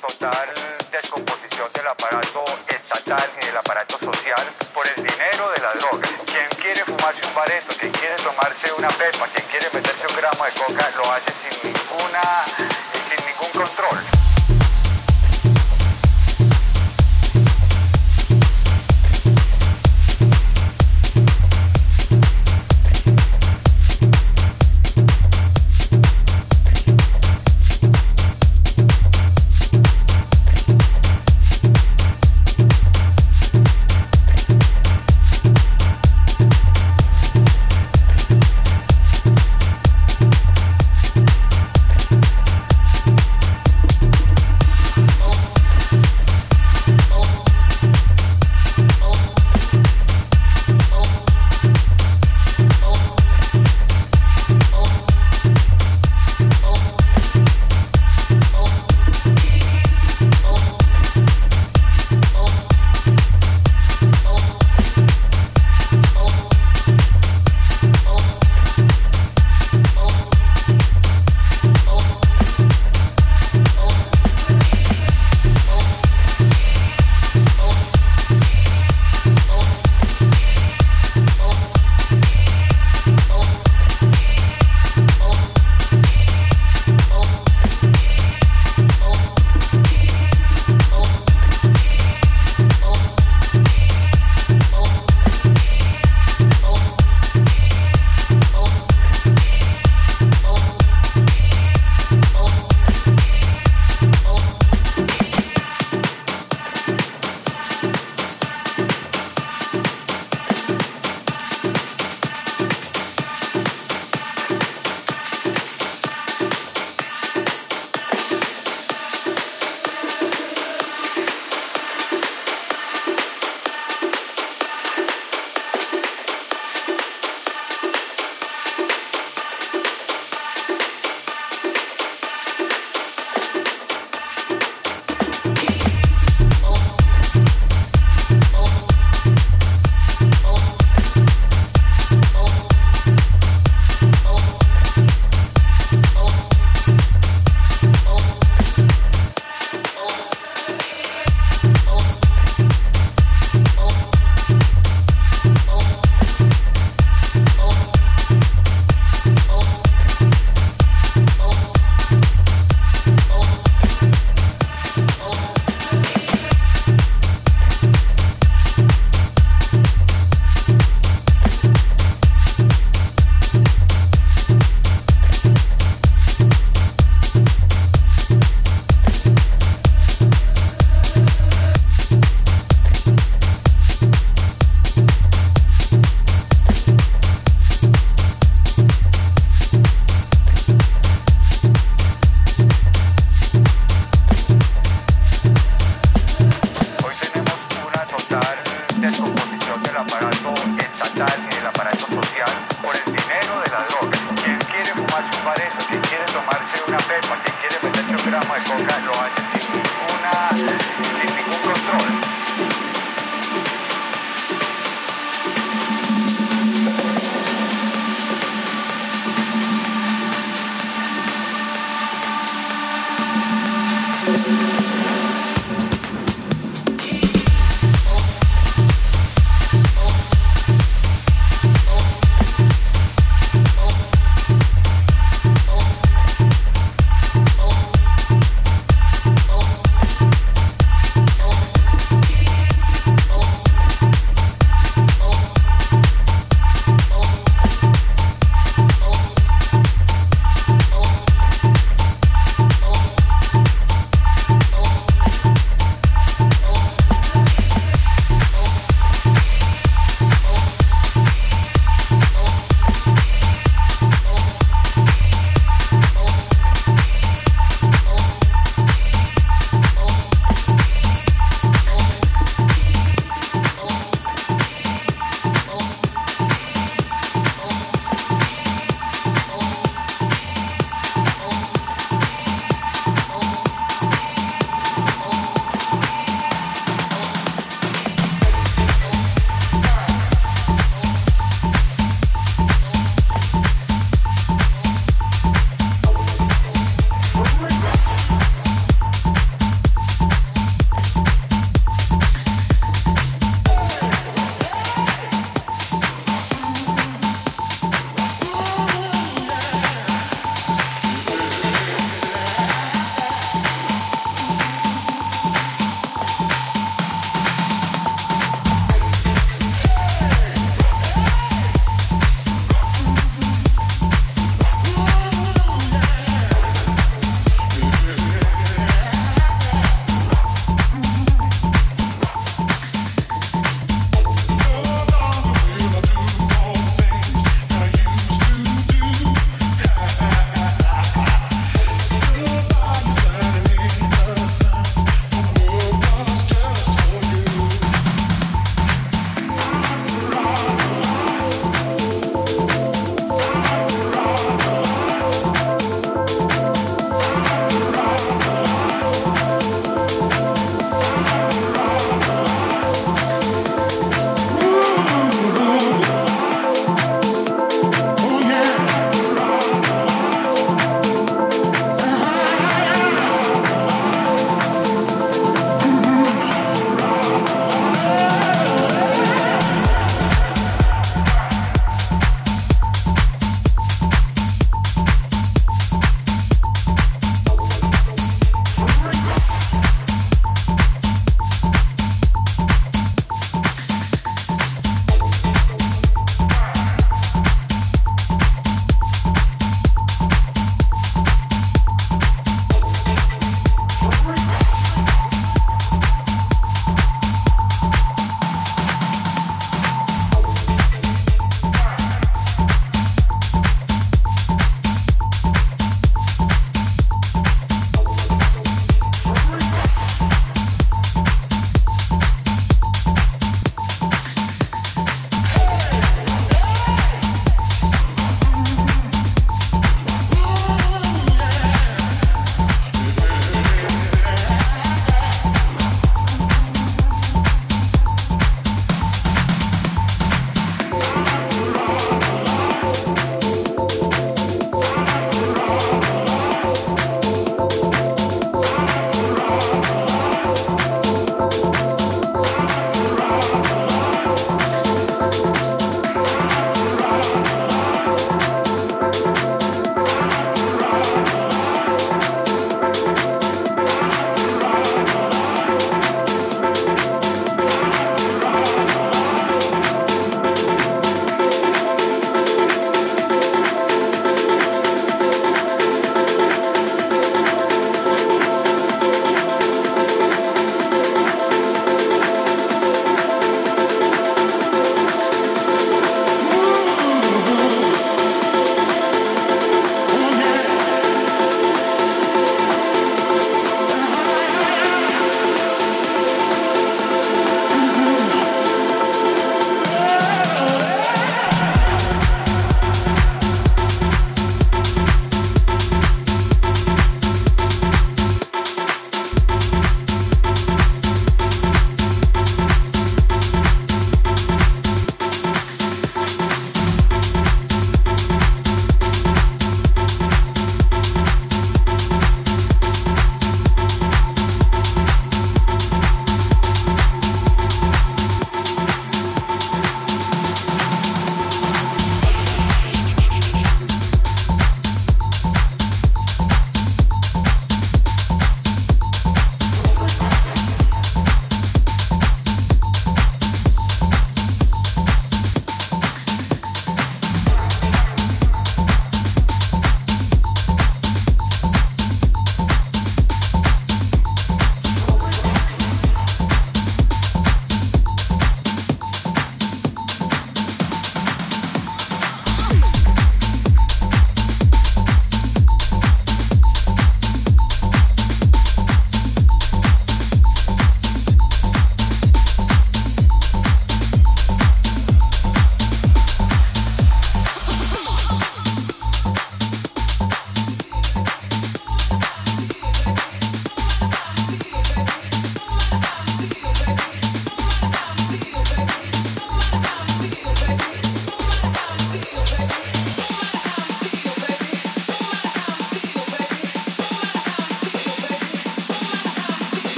total descomposición del aparato estatal y del aparato social por el dinero de la droga. Quien quiere fumarse un bareto, quien quiere tomarse una pepa, quien quiere meterse un gramo de coca, lo hace sin ninguna, sin ningún control.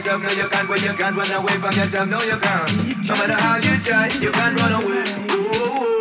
yourself, no you can't, When you can't run away from yourself, no you can't. No matter how you try, you can't run away. Ooh.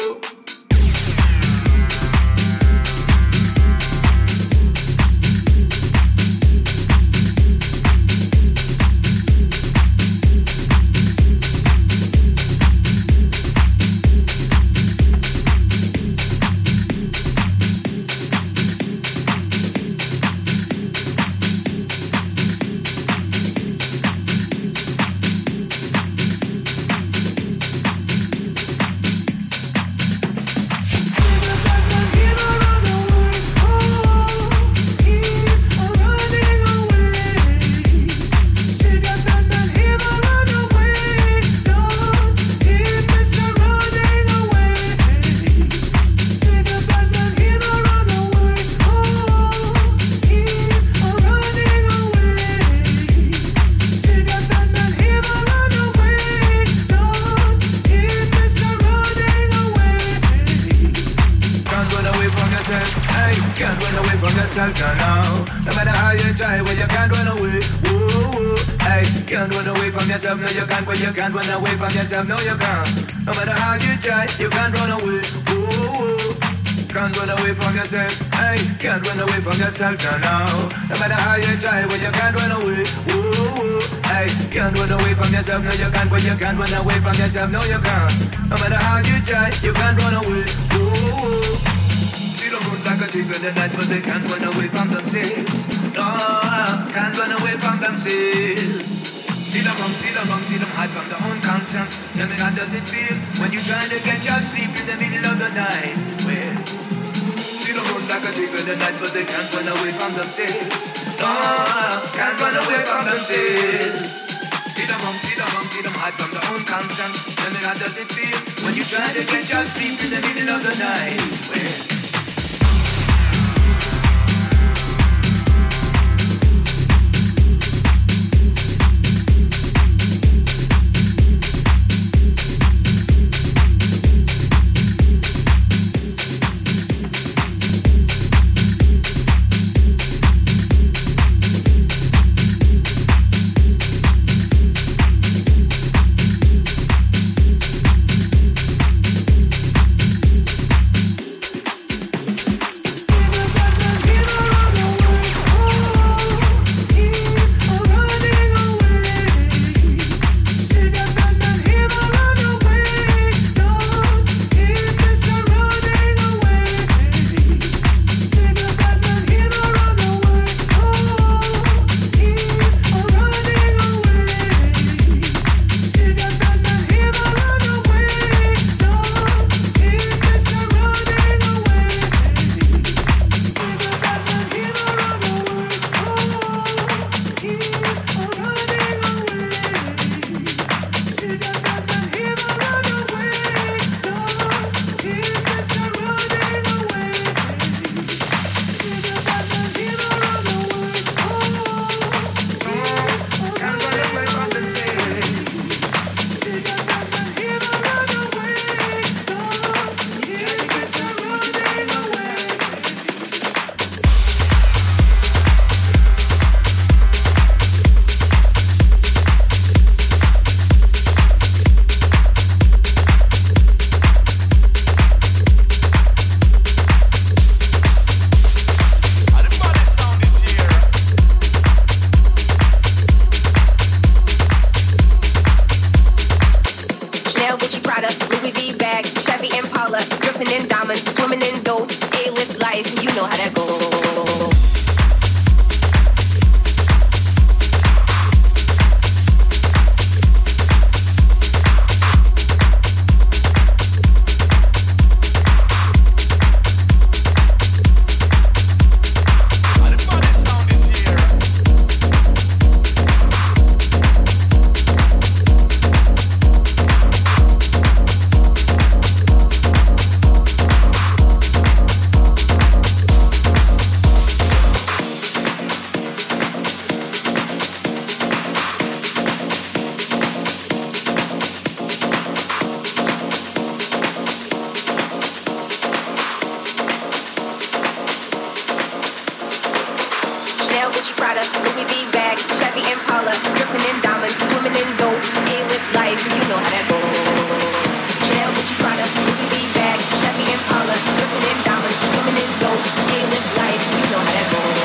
Chanel, Gucci, Prada, Louis V bag, Chevy Impala, dripping in diamonds, swimming in dope, A-list life, you know how that goes. Chanel, Gucci, Prada, Louis V bag, Chevy Impala, dripping in diamonds, swimming in dope, A-list life, you know how that goes.